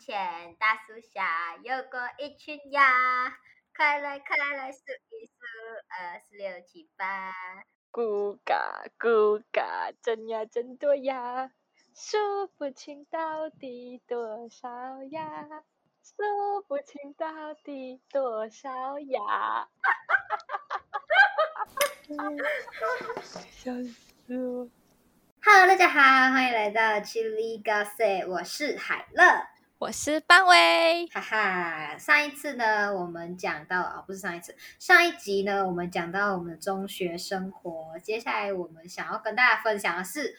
前大树下有过一群鸭，快来快来数一数，二四六七八。咕嘎咕嘎，真呀真多呀，数不清到底多少呀，数不清到底多少呀。哈哈哈哈哈哈！笑死我。Hello，大家好，欢迎来到 Chili Gossip，我是海乐。我是班威，哈哈，上一次呢，我们讲到啊、不是上一次，上一集呢，我们讲到我们的中学生活。接下来我们想要跟大家分享的是，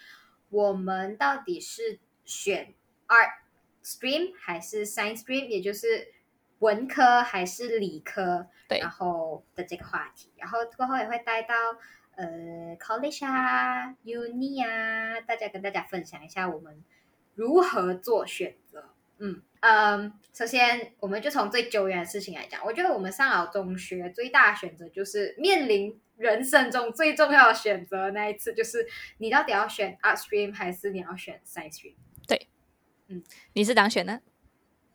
我们到底是选 art stream 还是 science stream，也就是文科还是理科，对然后的这个话题，然后过后也会带到呃 college 啊、uni 啊，大家跟大家分享一下我们如何做选择。嗯嗯，首先我们就从最久远的事情来讲，我觉得我们上好中学最大的选择就是面临人生中最重要的选择那一次，就是你到底要选 art stream 还是你要选 science stream？对，嗯你是当选呢？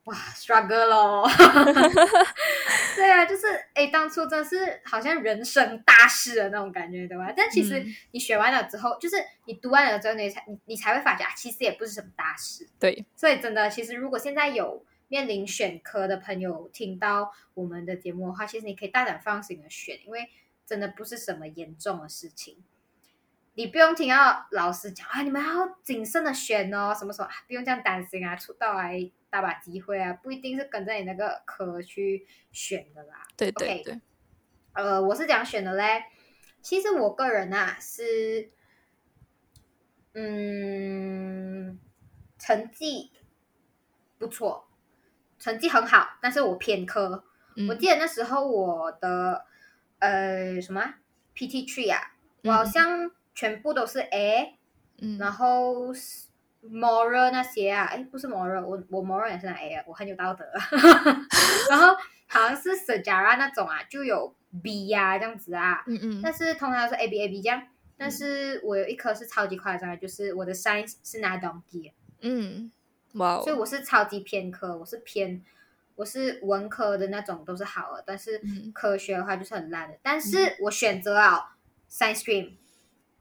哇，struggle 咯。对啊，就是哎，当初真是好像人生大事的那种感觉，对吧？但其实嗯你学完了之后，就是你读完了之后，你才你你才会发觉啊，其实也不是什么大事。对，所以真的，其实如果现在有面临选科的朋友听到我们的节目的话，其实你可以大胆放心的选，因为真的不是什么严重的事情。你不用听到老师讲啊，你们要谨慎的选哦，什么什么，啊不用这样担心啊，出道来大把机会啊，不一定是跟着你那个科去选的啦。对对对，呃，我是怎样选的嘞？其实我个人啊是，嗯，成绩不错，成绩很好，但是我偏科。嗯我记得那时候我的呃什么啊 PT Tree 啊，我好嗯像全部都是 A，、嗯。然后 moral 那些啊，哎，不是 moral，我我 moral 也是拿 A 啊，我很有道德。然后好像是 Sejarah 那种啊，就有 B 呀、这样子啊，嗯嗯。但是通常都是 A B A B 这样。但是我有一科是超级夸张的，就是我的 science 是拿 donkey，嗯，哇所以哦，我是超级偏科，我是偏我是文科的那种都是好的，但是嗯。科学的话就是很烂的。但是我选择了 science stream，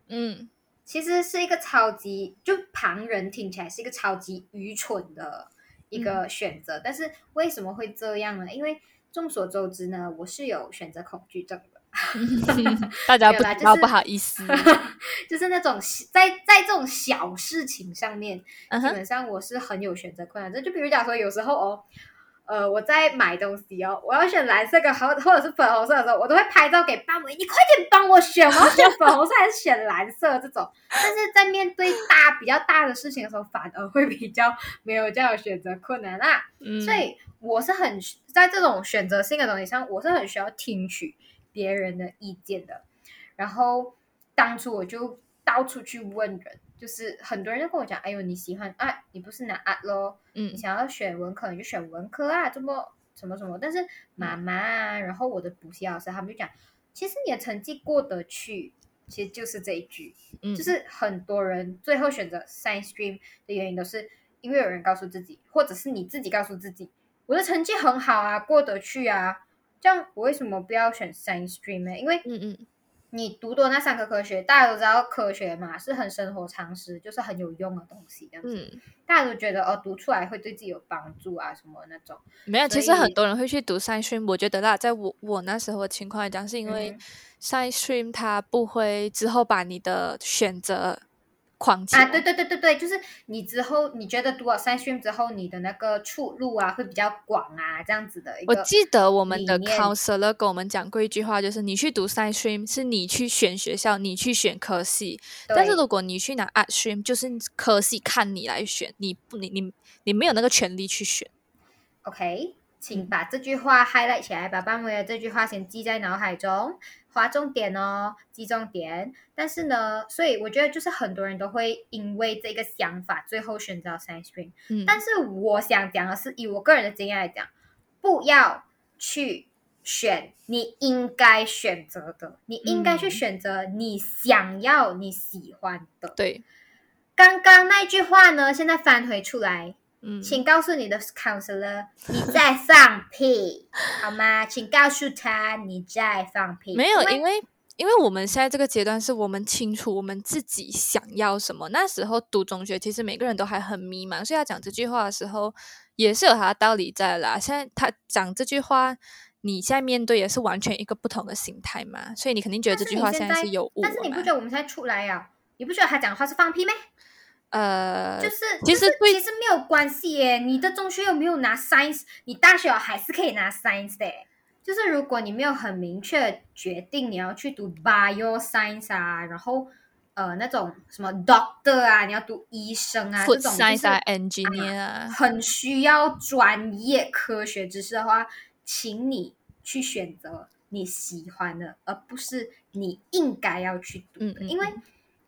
嗯其实是一个超级，就旁人听起来是一个超级愚蠢的一个选择。但是为什么会这样呢？因为众所周知呢，我是有选择恐惧症的，大家不知道，不好意思，就是那种在在这种小事情上面，基本上我是很有选择困难症。就比如讲说，有时候哦。呃，我在买东西哦，我要选蓝色跟或或者是粉红色的时候，我都会拍照给班委，你快点帮我选，我要选粉红色还是选蓝色这种。但是在面对大比较大的事情的时候，反而会比较没有这样的选择困难啦。嗯，所以我是很在这种选择性的东西上，我是很需要听取别人的意见的。然后当初我就到处去问人，就是很多人就跟我讲：“哎呦，你喜欢啊，你不是拿啊咯，嗯你嗯想要选文科你就选文科啊，这么什么什么。”但是妈妈啊，然后我的补习老师他们就讲，其实你的成绩过得去，其实就是这一句。嗯，就是很多人最后选择 science stream 的原因，都是因为有人告诉自己，或者是你自己告诉自己，我的成绩很好啊，过得去啊，这样我为什么不要选 science stream 呢？因为嗯嗯你读多那三科科学，大家都知道科学嘛是很生活常识，就是很有用的东西，这样子，嗯，大家都觉得哦，读出来会对自己有帮助啊，什么那种。没有，其实很多人会去读 science stream，我觉得啦，在我我那时候的情况来讲，是因为嗯 science stream 它不会之后把你的选择框起啊，来。对对对对对，就是你之后你觉得读了 science stream 之后，你的那个出路啊会比较广啊，这样子的一个。我记得我们的 counselor 跟我们讲过一句话，就是你去读 science stream 是你去选学校，你去选科系，但是如果你去拿 art stream，就是科系看你来选，你不你你你没有那个权利去选。OK，请嗯。把这句话 highlight 起来，把班委的这句话先记在脑海中，划重点哦，记重点。但是呢，所以我觉得就是很多人都会因为这个想法，最后选择 science stream。嗯，但是我想讲的是，以我个人的经验来讲，不要去选你应该选择的，你应该去嗯选择你想要、你喜欢的。对，刚刚那句话呢，现在翻回出来，嗯，请告诉你的 counselor 你在放屁，好吗？请告诉他你在放屁。没有，因因为因为我们现在这个阶段是我们清楚我们自己想要什么。那时候读中学，其实每个人都还很迷茫，所以他讲这句话的时候也是有他的道理在啦。现在他讲这句话，你现在面对也是完全一个不同的心态嘛，所以你肯定觉得这句话现在在是有误但是你不觉得我们现在出来呀？你不觉得他讲的话是放屁咩？呃，就是其实就是其实没有关系耶，你的中学有没有拿 science，你大学还是可以拿 science 的。就是如果你没有很明确决定你要去读 bio science 啊，然后呃那种什么 doctor 啊，你要读医生啊这种就 science，engineer 啊，很需要专业科学知识的话，请你去选择你喜欢的，而不是你应该要去读的。嗯嗯因为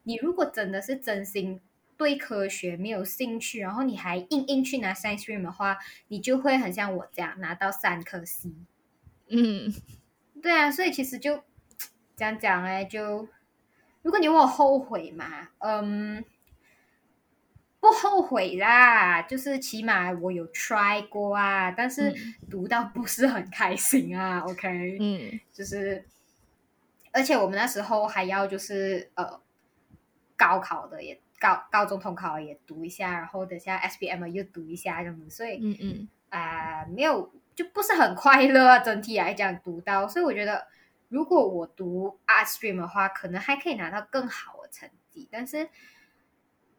你如果真的是真心对科学没有兴趣，然后你还硬硬去拿 science stream 的话，你就会很像我这样拿到三颗 C。嗯，对啊，所以其实就这样讲哎，就如果你问我后悔嘛，嗯，不后悔啦，就是起码我有 try 过啊，但是嗯。读到不是很开心啊，OK，嗯。就是，而且我们那时候还要就是呃高考的也高高中统考也读一下，然后等下 SBM 又读一下这样子，所以嗯嗯啊、没有就不是很快乐啊。整体来讲，读到，所以我觉得，如果我读 art stream 的话，可能还可以拿到更好的成绩。但是，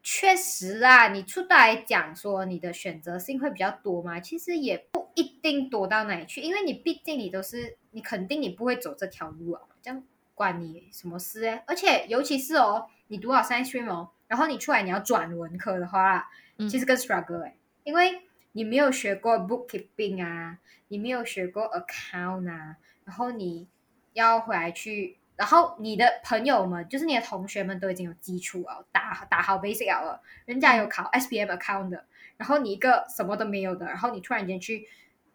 确实啦，你出来讲说你的选择性会比较多嘛，其实也不一定多到哪里去，因为你毕竟你都是你肯定你不会走这条路啊，这样关你什么事哎？而且尤其是哦，你读好 science stream 哦，然后你出来你要转文科的话，嗯其实更 struggle 哎，因为你没有学过 bookkeeping 啊，你没有学过 account 啊，然后你要回来去，然后你的朋友们，就是你的同学们都已经有基础了，打打好 basic 了，人家有考 SBM account 的，然后你一个什么都没有的，然后你突然间去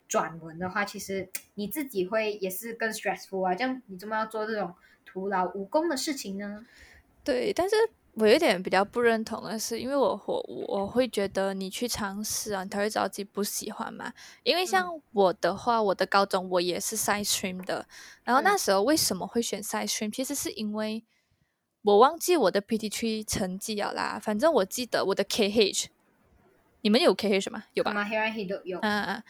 转文的话，其实你自己会也是更 stressful 啊，这样你怎么要做这种徒劳无功的事情呢？对，但是我有点比较不认同的是，因为我我我会觉得你去尝试啊，你才会知道自己不喜欢嘛。因为像我的话，我的高中我也是 side stream 的，然后那嗯时候为什么会选 side stream？其实是因为我忘记我的 PT t 成绩了啦，反正我记得我的 KH，你们有 KH 吗？有吧？嘛 h e 嗯嗯，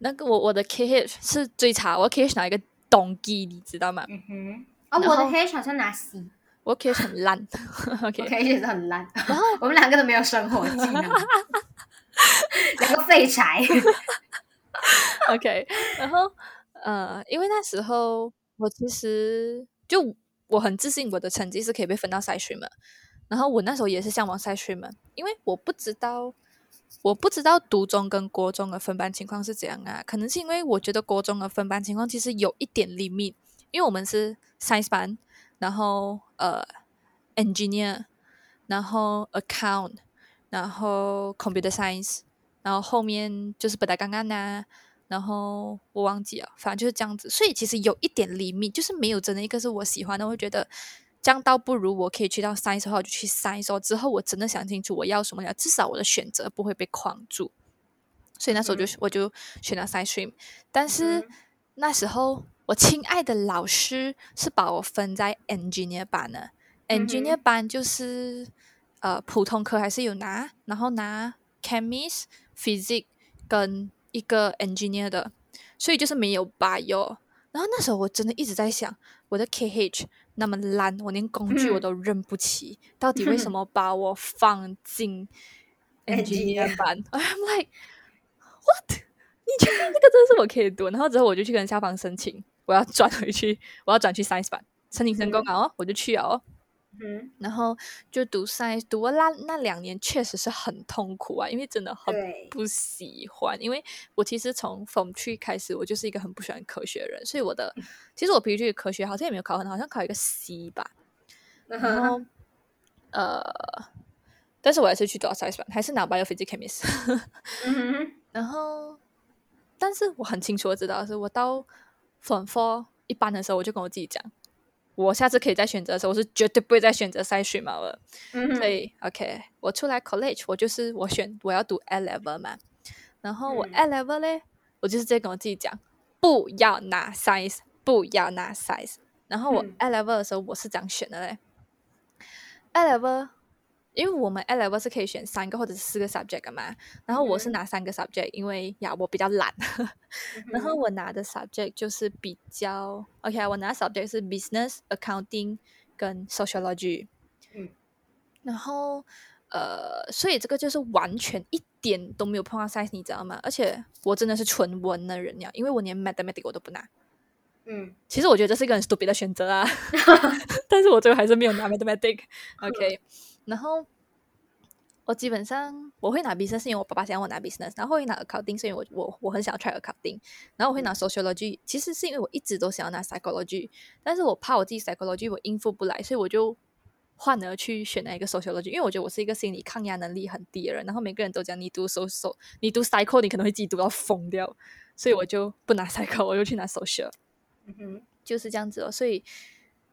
那个我我的 KH 是最差，我 KH 拿一个东基，你知道吗？嗯哼，哦，我的 KH 好像拿 C。我 KH 很烂，OK，我 K 也是很烂，然后 我们两个都没有生活技能，两个废柴。OK，然后呃，因为那时候我其实就我很自信，我的成绩是可以被分到赛 stream 的。然后我那时候也是向往赛 stream 的，因为我不知道，我不知道读中跟国中的分班情况是怎样啊。可能是因为我觉得国中的分班情况其实有一点 limit，因为我们是 science 班，然后呃 engineer，然后 account，然后 computer science，然后后面就是本来刚刚呐，然后我忘记了，反正就是这样子。所以其实有一点厘米，就是没有真的一个是我喜欢的。我会觉得这样倒不如我可以去到 science 的话，我就去 science 哦。之后我真的想清楚我要什么了，至少我的选择不会被框住。所以那时候就、我就选了 science stream，但是、嗯那时候我亲爱的老师是把我分在 engineer 班的。嗯 engineer 班就是呃普通科还是有拿，然后拿 chemist、physics 跟一个 engineer 的，所以就是没有 bio。然后那时候我真的一直在想，我的 KH 那么烂，我连工具我嗯都认不起，到底为什 么把我放进 engineer Engineer 班？I'm like what？你确定这个真的是我可以读？然后之后我就去跟校方申请，我要转回去，我要转去 science 班，申请成功了哦，我就去了哦。嗯，然后就读 science，读了那那两年确实是很痛苦啊，因为真的很，不喜欢。因为我其实从 Form Three 开始，我就是一个很不喜欢科学的人，所以我的其实我 PhD 科学好像也没有考很好，好像考一个 C 吧。然后呃，但是我还是去读 science 班，还是拿 biophysics chemist。嗯哼，然后，但是我很清楚的知道是，我到 Form Four 一般的时候，我就跟我自己讲，我下次可以再选择的时候，我是绝对不会再选择筛选嘛了。嗯，所以 OK，我出来 college，我就是我选我要读 A level 嘛。然后我嗯 A level 嘞，我就是直接跟我自己讲，不要拿 science，不要拿 science。然后我嗯 A level 的时候，我是这样选的嘞。A level，因为我们 A level 是可以选三个或者是四个 subject 的嘛。然后我是嗯拿三个 subject，因为呀我比较懒。然后我拿的 subject 就是比较 OK，我拿的 subject 是 business、accounting 跟 sociology。嗯，然后呃，所以这个就是完全一点都没有碰到 science，你知道吗？而且我真的是纯文的人呀，因为我连 mathematics 我都不拿。嗯其实我觉得这是一个很 stupid 的选择啊 但是我最后还是没有拿 mathematics。OK，然后我基本上我会拿 business，是因为我爸爸想要我拿 business，然后会拿 accounting，是因为我我我很想要 try accounting，然后我会拿 sociology，其实是因为我一直都想要拿 psychology，但是我怕我自己 psychology 我应付不来，所以我就换而去选了一个 sociology，因为我觉得我是一个心理抗压能力很低的人，然后每个人都讲你读 so so，你读 psycho 你可能会自己读到疯掉，所以我就不拿 psycho，我就去拿 social。嗯哼，就是这样子哦，所以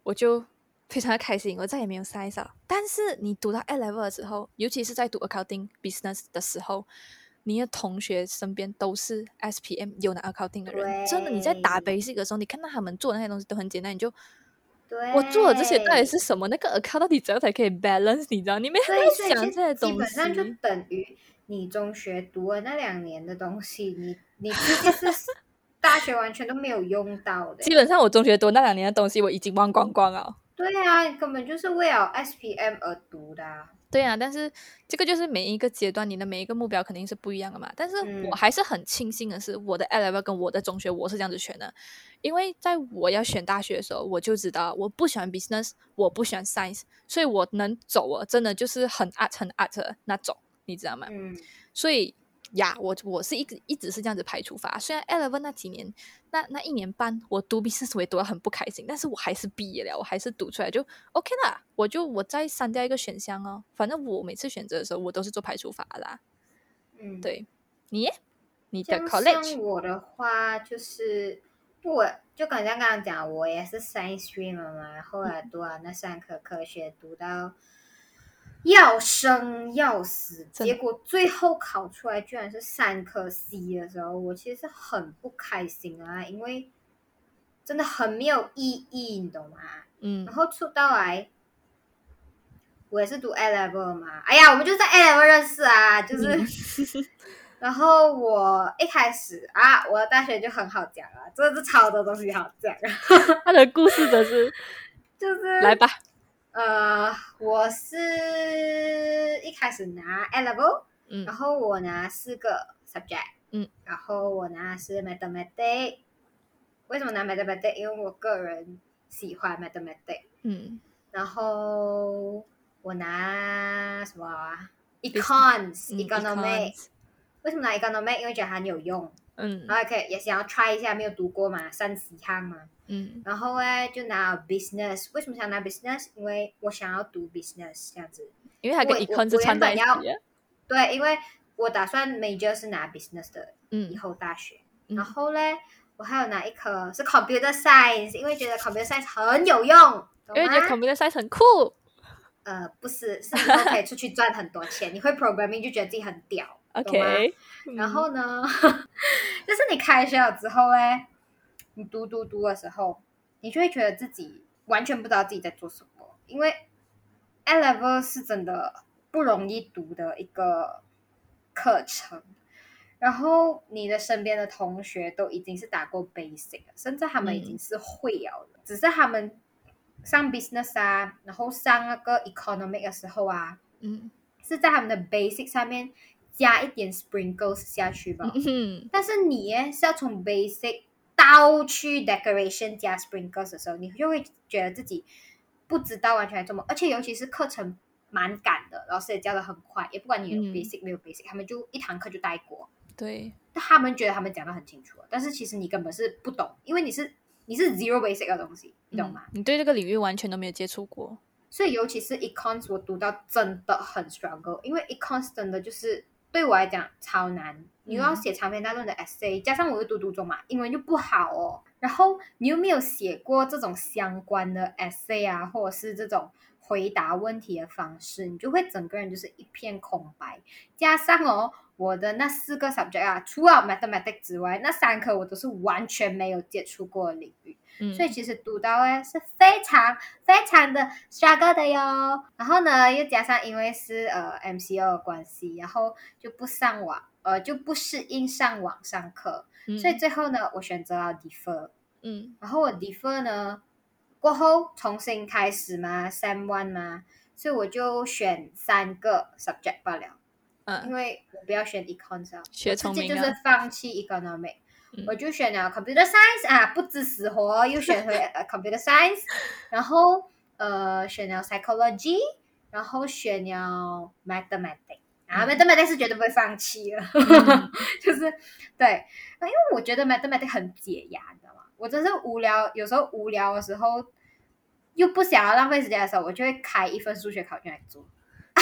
我就非常的开心，我再也没有 science 了。但是你读到 A level 的时候，尤其是在读 accounting business 的时候，你的同学身边都是 SPM 有拿 accounting 的人，真的你在打 basic 的时候，你看到他们做的那些东西都很简单，你就对，我做的这些到底是什么？那个 account 到底怎样才可以 balance？你知道？你没有对，所以想这些东基本上就。等于你中学读了那两年的东西，你你其实是大学完全都没有用到的基。本上我中学读那两年的东西，我已经忘光光了。对啊，你根本就是为了 SPM 而读的、啊。对啊，但是这个就是每一个阶段你的每一个目标肯定是不一样的嘛。但是嗯我还是很庆幸的是，我的 A level 跟我的中学我是这样子选的，因为在我要选大学的时候，我就知道我不喜欢 business，我不喜欢 science，所以我能走啊，真的就是很 art 很 art 那种，你知道吗？嗯所以呀，我我是一直一直是这样子排除法。虽然 Eleven 那几年，那那一年半我读 business 我也读得很不开心，但是我还是毕业了，我还是读出来就 OK 啦。我就我再删掉一个选项哦，反正我每次选择的时候，我都是做排除法的啦。嗯，。对，你你的像 college 像我的话，就是我就刚像刚刚讲，我也是 science stream 的嘛，后来读完那三科科学，读到要生要死，结果最后考出来居然是三颗 C 的时候，我其实是很不开心啊，因为真的很没有意义，你懂吗？嗯然后出到来，我也是读 A level 嘛。哎呀，我们就在 A level 认识啊，就是。然后我一开始啊，我的大学就很好讲啊，真的是超多东西好讲，啊他的故事真是 就是来吧，呃，我是一开始拿 A level，嗯然后我拿四个 subject，嗯，然后我拿是 mathematics。为什么拿 mathematics？因为我个人喜欢 mathematics。嗯然后我拿什么啊？econs、嗯 economic。econs 为什么拿 economics？因为觉得很有用，嗯然后也可以也想要 try 一下，没有读过嘛，三十项嘛。嗯然后哎，就拿 business。为什么想拿 business？因为我想要读 business 这样子。因为它跟我 econ 我是串在一起我原的，对，因为我打算 major 是拿 business 的，嗯以嗯后大学。嗯然后嘞，我还有拿一科是 computer science，因为觉得 computer science 很有用，懂因为觉得吗 computer science 很酷，呃，不是，是以后可以出去赚很多钱。你会 programming 就觉得自己很屌懂吗 OK，然后呢，就是你开学了之后呢，你读读读的时候，你就会觉得自己完全不知道自己在做什么，因为 A level 是真的不容易读的一个课程。然后你的身边的同学都已经是打过 basic，了甚至他们已经是会了的，只是他们上 business 啊，然后上那个 economic 的时候啊，嗯是在他们的 basic 上面加一点 sprinkles 下去吧。嗯但是你耶是要从 basic 到去 decoration 加 sprinkles 的时候，你就会觉得自己不知道完全在做什么，而且尤其是课程蛮赶的，老师也教的很快，也不管你有嗯 basic、没有 basic，他们就一堂课就带过。对，他们觉得他们讲的很清楚，但是其实你根本是不懂，因为你是你是 zero basic 的东西，你懂吗？嗯你对这个领域完全都没有接触过，所以尤其是 econs，我读到真的很 struggle，因为 econs 真的就是对我来讲超难。你又要写长篇大论的 essay，、加上我又读读中嘛，英文就不好哦。然后你又没有写过这种相关的 essay 啊，或者是这种回答问题的方式，你就会整个人就是一片空白。加上哦，我的那四个 subject 啊，除了 mathematics 之外，那三科我都是完全没有接触过的领域，嗯。所以其实读到哎是非常非常的 struggle 的哟。然后呢，又加上因为是呃 MCO 的关系，然后就不上网，呃就不适应上网上课，嗯所以最后呢，我选择了 defer。嗯。然后我 defer 呢过后重新开始嘛，Sem One 嘛，所以我就选三个 subject 罢了，因嗯，为我不要选 econs 啊，学聪明啊就是放弃 economic，、嗯我就选了 computer science 啊，不知死活又选回 呃 computer science，然后呃选了 psychology，然后选了 mathematics。啊嗯，mathematics 是绝对不会放弃了，嗯 就是对，因为我觉得 mathematics 很解压，你知道吗？我真是无聊，有时候无聊的时候，又不想要浪费时间的时候，我就会开一份数学考卷来做。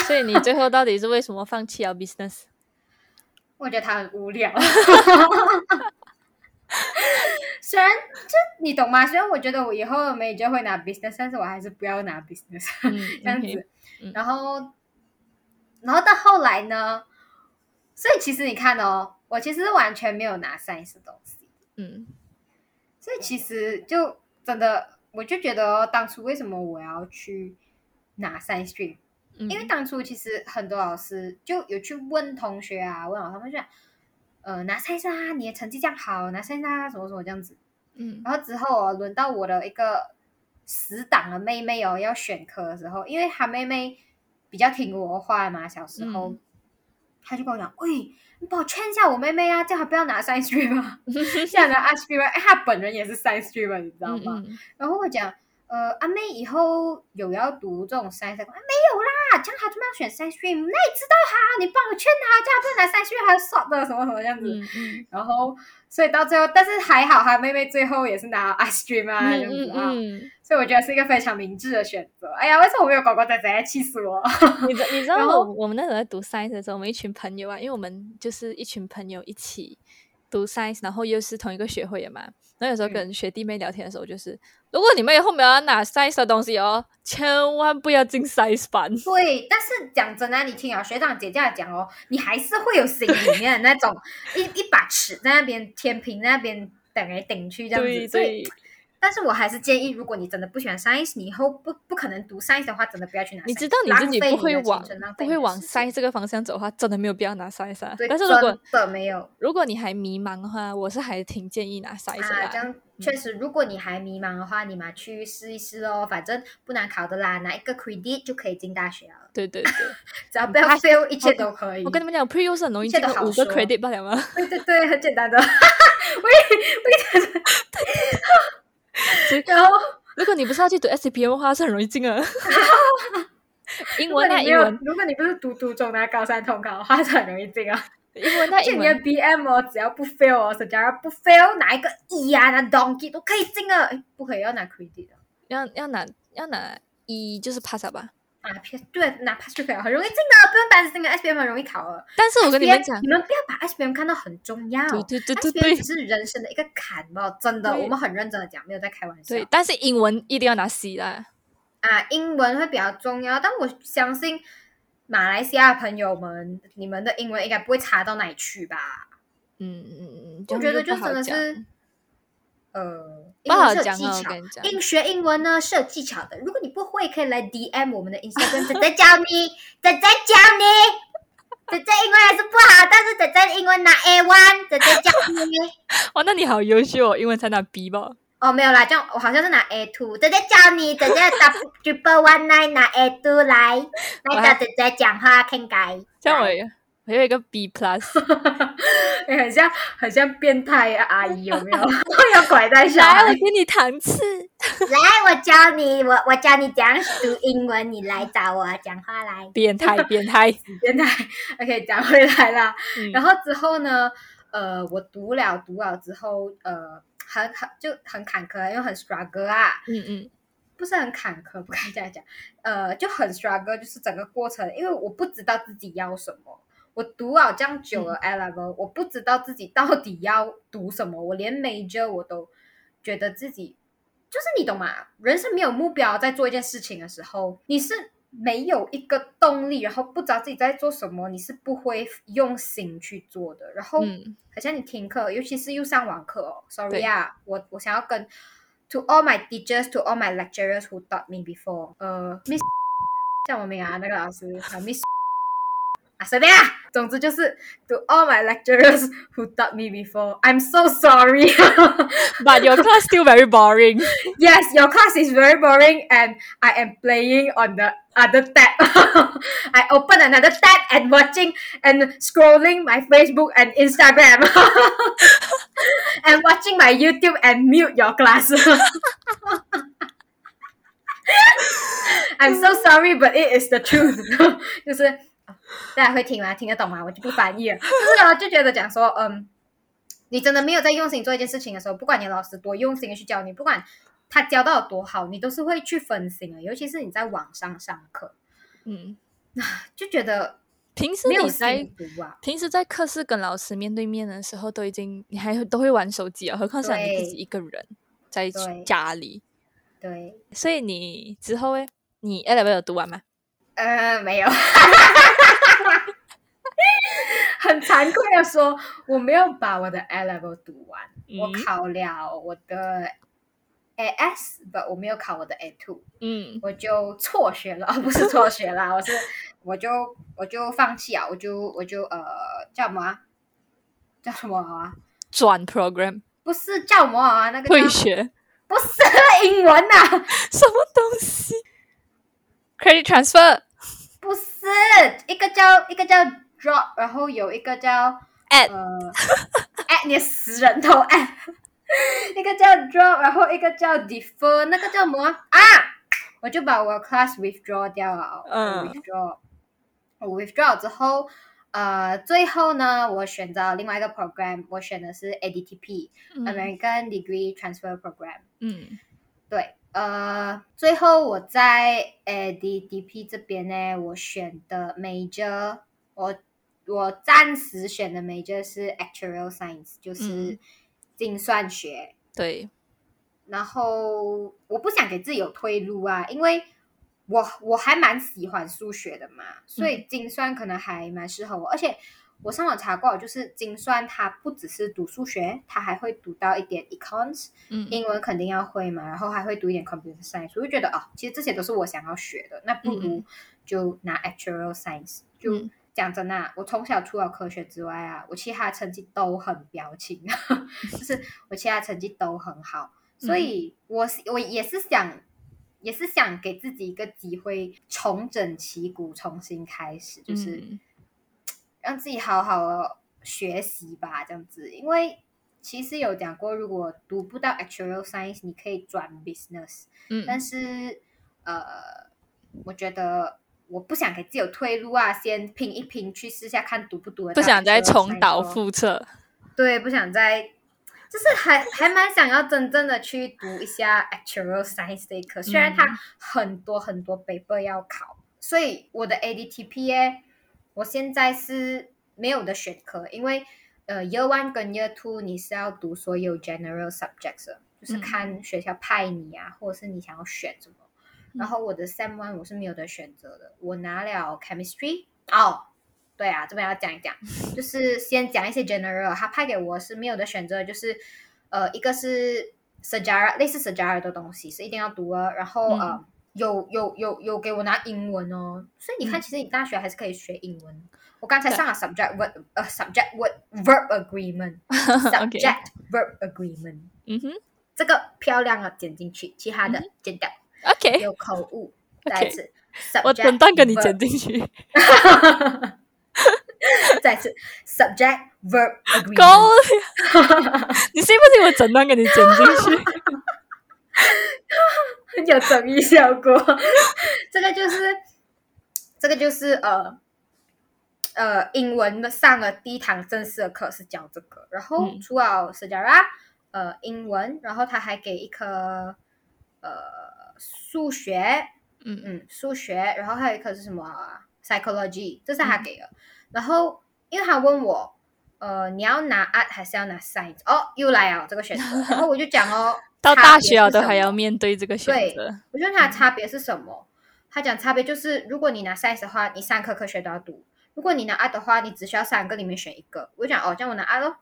所以你最后到底是为什么放弃了 business？我觉得它很无聊。虽然就你懂吗？虽然我觉得我以后没就会拿 business，但是我还是不要拿 business 嗯 这样子。嗯然后，然后到后来呢？所以其实你看哦，我其实完全没有拿 science 的东西，嗯所以其实就真的，我就觉得、哦、当初为什么我要去拿 science stream，嗯，因为当初其实很多老师就有去问同学啊，问老师他们就讲，呃，拿 science 啊，你的成绩这样好，拿 science 啊，什么什么这样子。嗯然后之后哦，轮到我的一个死党的妹妹哦，要选科的时候，因为她妹妹比较听我的话嘛，小时候，嗯她就跟我讲，喂，你帮我劝一下我妹妹啊，叫她不要拿 science stream 啊，现在拿 art stream 啊，哎，她本人也是 science stream，你知道嗯吗？嗯然后我讲，呃，阿妹以后有要读这种 science 的，啊，没有啦，这样她就没有选 science stream，那你知道他，你帮我劝他，叫他不要拿 science stream，还要 short 的什么什么这样子。然后，所以到最后，但是还好，他妹妹最后也是拿 ice stream 啊，这样子嗯啊，嗯所以我觉得是一个非常明智的选择。哎呀，为什么我没有狗狗仔仔？气死我！嗯，你知你知道 然后我我们那时候在读 science 的时候，我们一群朋友啊，因为我们就是一群朋友一起读 science，然后又是同一个学会的嘛。然后有时候嗯跟学弟妹聊天的时候，就是、如果你们以后没有要拿 science 的东西哦，千万不要进 science 班。对，但是讲真的啊，你听啊，学长姐这样讲哦，你还是会有心里面的那种一一把尺在那边，天平在那边等来顶去这样对子。所以对，但是我还是建议，如果你真的不喜欢 science，你以后不不可能读 science 的话，真的不要去拿。你知道你自己不会往不会往 science 这个方向走的话，真的没有必要拿 science 但是如果真的没有如果你还迷茫的话，我是还挺建议拿 science 的啊，啦。这样确实，如果你还迷茫的话，你嘛去试一试哦，反正不难考的啦，拿一个 credit 就可以进大学了，对对对，只要不要他 fail，一切都可以。我跟你们讲，pre U 是很容易进个五个 credit 罢了吗？对对对，很简单的。我也我也 然后如果你不是要去读 SCPM 的话，是很容易进啊。英文啊，你没有英文，，如果你不是读读中拿高三统考的话，是很容易进啊。英文那英文你的。BM 哦，只要不 fail 哦，只要不 fail，拿一个 E 啊，拿 donkey 都可以进啊。不可以要拿 credit 的要要拿要拿 E 就是 pass 吧？啊，P 对，拿 pass 就可以了，很容易进的，不用担心的。SBM 很容易考的。但是我跟你们讲你，们不要把 SBM 看到很重要。对对对对对只是人生的一个坎吧，真的，对我们很认真的讲，没有在开玩笑。对，但是英文一定要拿 C 啦。啊，英文会比较重要，但我相信马来西亚的朋友们，你们的英文应该不会差到哪里去吧？嗯嗯嗯，我觉得就真的是，呃，不好英文是有技巧跟你讲英学英文呢是有技巧的。如果你不会，可以来 DM 我们的 Instagram，仔仔教你，仔仔教你。仔仔英文还是不好，但是仔仔英文拿 A one，仔仔教你。哇，那你好优秀哦，英文才拿 B 吧？哦，没有啦，这样我好像是拿 A two，仔仔教你，仔仔打 triple one nine 拿 A two 来，来找仔仔讲话看改。这样我有我有一个 B plus，欸 很像很像变态啊阿姨，有没有？要拐带小来，我。给你糖吃。来，我教你，我我教你怎样读英文，你来找我讲话来。变态，变态。变态，OK，讲回来啦。嗯然后之后呢，呃，我读了读了之后，呃，很很就很坎坷，因为很 struggle 啊，嗯嗯不是很坎坷，不该这样讲，呃，就很 struggle，就是整个过程，因为我不知道自己要什么。我读了这样久了 A level，、我不知道自己到底要读什么，我连 major 我都觉得自己就是你懂吗？人生没有目标，在做一件事情的时候，你是没有一个动力，然后不知道自己在做什么，你是不会用心去做的。然后，嗯好像你听课，尤其是又上网课哦，sorry 对啊，我我想要跟 to all my teachers, to all my lecturers who taught me before，呃，Miss 叫我名啊，那个老师啊，Miss 啊，随便啊，总之就是 to all my lecturers who taught me before, I'm so sorry. But your class still very boring. yes, your class is very boring, and I am playing on the other tab. I open another tab and watching and scrolling my Facebook and Instagram, and watching my YouTube and mute your class. I'm so sorry, but it is the truth 。就是 大家会听吗？听得懂吗？我就不翻译了。就是我就觉得讲说，嗯，你真的没有在用心做一件事情的时候，不管你老师多用心的去教你，不管他教到有多好，你都是会去分心的。尤其是你在网上上课，嗯，就觉得平时没有你在。平时在课室跟老师面对面的时候，都已经你还都会玩手机啊，何况是你自己一个人在家里。对，所以你之后诶，你 A level 有读完吗？呃，没有。很惭愧的说，我没有把我的 A level 读完，我嗯考了我的 AS，不，我没有考我的 A two。嗯我就辍学了，哦 不是辍学啦，我是我就我就放弃啊，我就我就呃叫什么、啊？叫什么啊？转 program 不是叫什么啊？那个叫退学不是英文呐、啊，什么东西？Credit transfer 不是一个叫一个叫 drop，然后有一个叫 at 呃 at 你的死人头 at，一个叫 drop，然后一个叫 defer，那个叫什么啊？啊我就把我 class withdraw 掉了，嗯我 withdraw，我 withdraw 之后，呃，最后呢，我选择另外一个 program，我选的是 ADTP、嗯 American Degree Transfer Program。嗯对，呃，最后我在 ADDP 这边呢，我选的 major，我我暂时选的 major 是 Actuarial Science，就是嗯精算学。对，然后我不想给自己有退路啊，因为我我还蛮喜欢数学的嘛，所以精算可能还蛮适合我。而且我上网查过，就是精算它不只是读数学，它还会读到一点 econs，嗯英文肯定要会嘛，然后还会读一点 computer science，我就觉得哦，其实这些都是我想要学的，那不如嗯就拿 actuarial science。就嗯讲真的啊、我从小除了科学之外啊，我其他成绩都很标清，就是我其他成绩都很好，所以我是我也是想。也是想给自己一个机会，重整旗鼓，重新开始，就是嗯 让自己好好的学习吧，这样子。因为其实有讲过，如果读不到 actuarial science，你可以转 business，嗯但是呃，我觉得我不想给自己有退路啊，先拼一拼，去试下看读不读得不想再重蹈覆辙。对，不想再，就是还还蛮想要真正的去读一下 actuarial science 这一科，虽然它嗯很多很多 paper 要考，所以我的 ADTPA，我现在是没有的选科，因为呃 Year One 跟 Year Two 你是要读所有 general subjects，的就是嗯看学校派你啊，或者是你想要选什么。然嗯。后我的 Sem One 我是没有的选择的，我拿了 Chemistry 哦，对啊，这边要讲一讲，就是先讲一些 general，他派给我是没有的选择，就是呃，一个是 Sejarah 类似 Sejarah 的东西是一定要读的，然后、嗯。呃，有有有有给我拿英文哦，所以你看，嗯。其实你大学还是可以学英文。我刚才上了 subject word 呃 subject word verb agreement subject verb agreement 嗯哼。这个漂亮啊剪进去，其他的剪掉，，OK，有口误。再一次 我整段跟你剪进去。再次 subject verb 够 agreement，了，你信不信我整段给你剪进去？很有综艺效果。这个就是这个就是呃呃英文的上了第一堂正式的课是教这个，然后嗯除了 s e j a r a 呃英文，然后他还给一科呃数学，嗯嗯，数学，然后还有一科是什么啊？psychology，这是他给的。然后因为他问我，呃，你要拿 art 还是要拿 science？哦，又来啊这个选择，然后我就讲哦，到大学了都还要面对这个选对择。我就问他差别是什么，他讲差别就是，如果你拿 science 的话，你三科科学都要读；如果你拿 art 的话，你只需要三个里面选一个。我就讲哦，这样我拿 art 咯。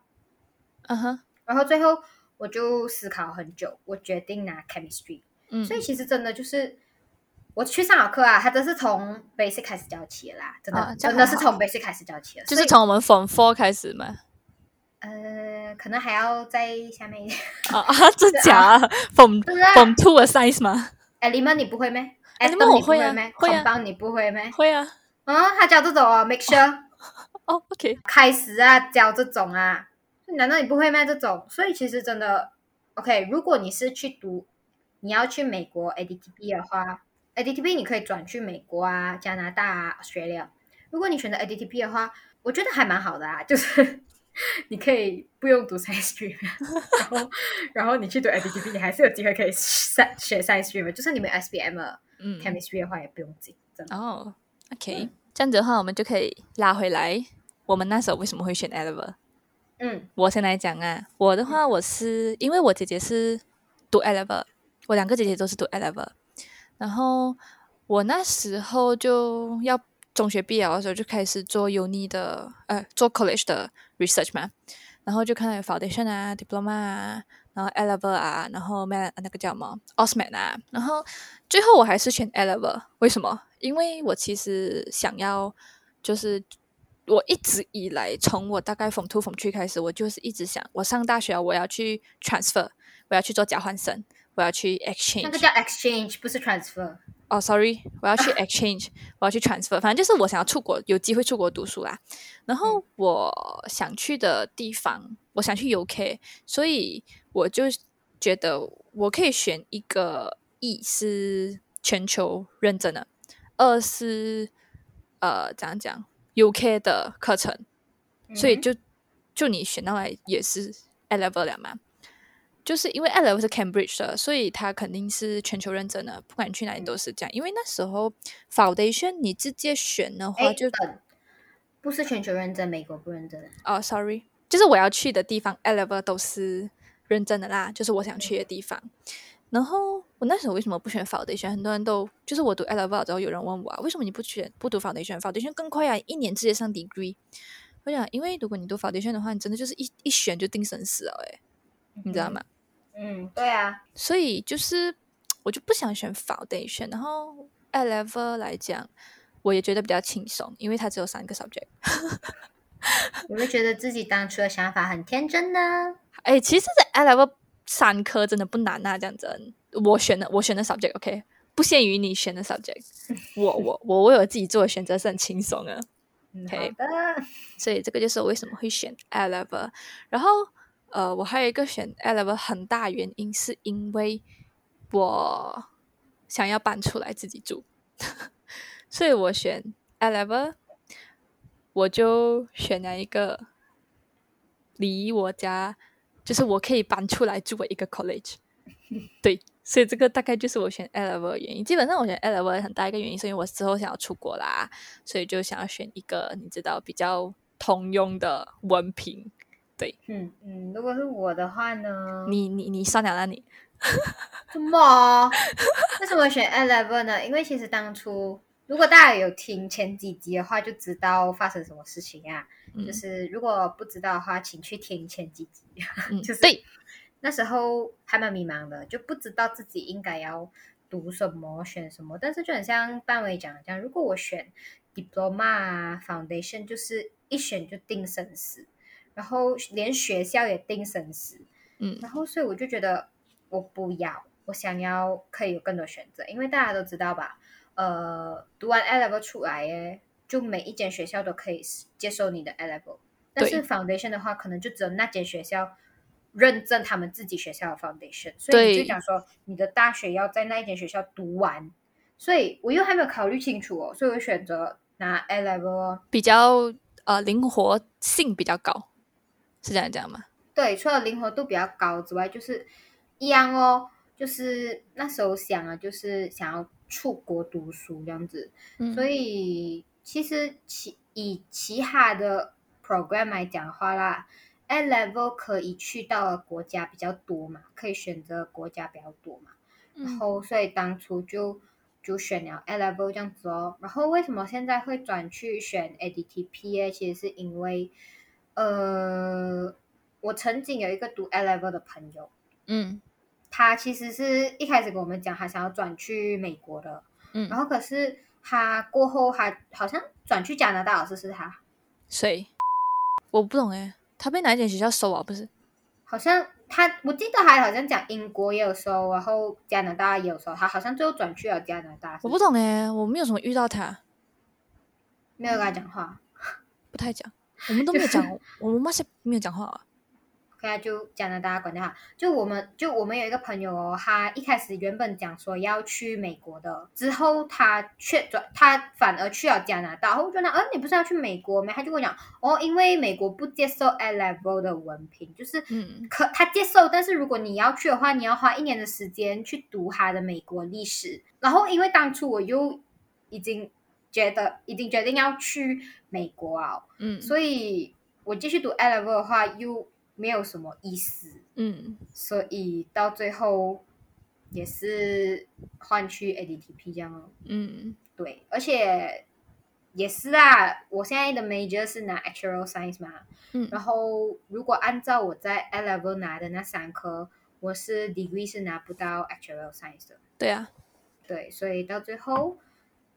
嗯哼，然后最后我就思考很久，我决定拿 chemistry。嗯，所以其实真的就是我去上好课啊，他真是从 basic 开始教起的啦，真的、真的是从 basic 开始教起的，就是从我们 Form Four 开始嘛。呃，可能还要在下面一点。啊啊，真假啊？Form Form Two 的 Science 吗？element 你不会咩 Element 我你会啊咩会啊你不会咩？会啊。嗯，他教这种哦，make sure 哦，OK，开始啊，教这种啊，难道你不会咩？这种，所以其实真的 OK。如果你是去读，你要去美国 ADTP 的话，ADTP 你可以转去美国啊、加拿大啊、Australia。如果你选择 ADTP 的话，我觉得还蛮好的啊，就是你可以不用读 science stream，然后然后你去读 ADTP，你还是有机会可以学学 science stream，就算你们 SBM 了、嗯，chemistry 的话也不用紧，真的。哦，OK，这样子的话，我们就可以拉回来，我们那时候为什么会选 Elever？嗯我先来讲啊，我的话，我是因为我姐姐是读 Elever，我两个姐姐都是读 Elever，然后我那时候就要中学毕业的时候就开始做 uni 的，呃，做 college 的 research 嘛，然后就看到有 foundation 啊、diploma 啊，然后 Elever 啊，然后 man 那个叫什么？Osman 啊，然后最后我还是选 Elever，为什么？因为我其实想要就是。我一直以来，从我大概 from two from three 开始，我就是一直想，我上大学我要去 transfer，我要去做交换生，我要去 exchange。那个叫 exchange，不是 transfer。哦、s o r r y 我要去 exchange，我要去 transfer，反正就是我想要出国，有机会出国读书啦。然后我想去的地方，我想去 UK，所以我就觉得我可以选一个一是全球认证的，二是呃怎样讲 UK 的课程，所以嗯就就你选到来也是 A level 了嘛。就是因为 level 是 Cambridge 的，所以它肯定是全球认证的，不管你去哪里都是这样。因为那时候 Foundation 你直接选的话哎，就，等，不是全球认证，美国不认证。哦，sorry，就是我要去的地方 level 都是认证的啦，就是我想去的地方。然后我那时候为什么不选 Foundation？很多人都就是我读 A level 之后，有人问我啊，为什么你不选不读 Foundation？Foundation 更快啊，一年直接上 degree。我想，因为如果你读 Foundation 的话，你真的就是一一选就定生死了，诶，你知道吗？嗯，对啊，所以就是我就不想选 foundation，然后 A level 来讲，我也觉得比较轻松，因为它只有三个 subject。有没有觉得自己当初的想法很天真呢？哎，其实这 A level 三科真的不难啊，这样子。我选的我选的 subject，OK，、不限于你选的 subject。我我我我有自己做的选择是很轻松的，嗯，OK 好的，所以这个就是我为什么会选 A level。然后呃，我还有一个选 A level 很大原因是因为我想要搬出来自己住，所以我选 A level，我就选了一个离我家就是我可以搬出来住的一个 college。对，所以这个大概就是我选 A level 的原因。基本上我选 A level 很大一个原因是因为我之后想要出国啦，所以就想要选一个你知道比较通用的文凭。嗯嗯，如果是我的话呢？你你你算了啦你，什么？为什么选 A level 呢？因为其实当初如果大家有听前几集的话，就知道发生什么事情啊。嗯就是如果不知道的话，请去听前几集。嗯 就是对，那时候还蛮迷茫的，就不知道自己应该要读什么、选什么。但是就很像范伟讲的这样，如果我选 diploma 啊、foundation，就是一选就定生死，然后连学校也定生死。嗯。然后所以我就觉得我不要，我想要可以有更多选择，因为大家都知道吧，呃，读完 A level 出来耶，就每一间学校都可以接受你的 A level，但是 foundation 的话，可能就只有那间学校认证他们自己学校的 foundation，所以你就对。讲说你的大学要在那一间学校读完，所以我又还没有考虑清楚哦，所以我选择拿 A level 哦。比较呃灵活性比较高，是这样讲吗？对，除了灵活度比较高之外，就是一样哦，就是那时候想啊，就是想要出国读书这样子，嗯，所以其实其以其他的 program 来讲的话啦，A level 可以去到的国家比较多嘛，可以选择国家比较多嘛，然嗯后所以当初就就选了 A level 这样子哦。然后为什么现在会转去选 ADTP 呢？其实是因为呃，我曾经有一个读 A level 的朋友，嗯他其实是一开始跟我们讲他想要转去美国的，嗯，然后可是他过后还好像转去加拿大，老师是他，谁？我不懂哎，他被哪一间学校收啊？不是？好像他我记得还好像讲英国也有收，然后加拿大也有收，他好像最后转去了加拿大。我不懂哎，我没有什么遇到他，没有跟他讲话，不太讲，我们都没有讲，我们那些没有讲话啊。可他就加拿大管掉他。就我们就我们有一个朋友哦，他一开始原本讲说要去美国的，之后他却转，他反而去了加拿大。然后我就问他，呃，你不是要去美国吗？他就跟我讲，哦，因为美国不接受 A level 的文凭，就是嗯可他接受，但是如果你要去的话，你要花一年的时间去读他的美国历史。然后因为当初我又已经觉得已经决定要去美国啊，嗯。所以我继续读 A level 的话又没有什么意思，嗯。所以到最后也是换去 ADTP 这样哦。嗯。对，而且也是啊，我现在的 major 是拿 actual science 嘛，嗯。然后如果按照我在 A level 拿的那三科，我是 degree 是拿不到 actual science 的，对啊，对，所以到最后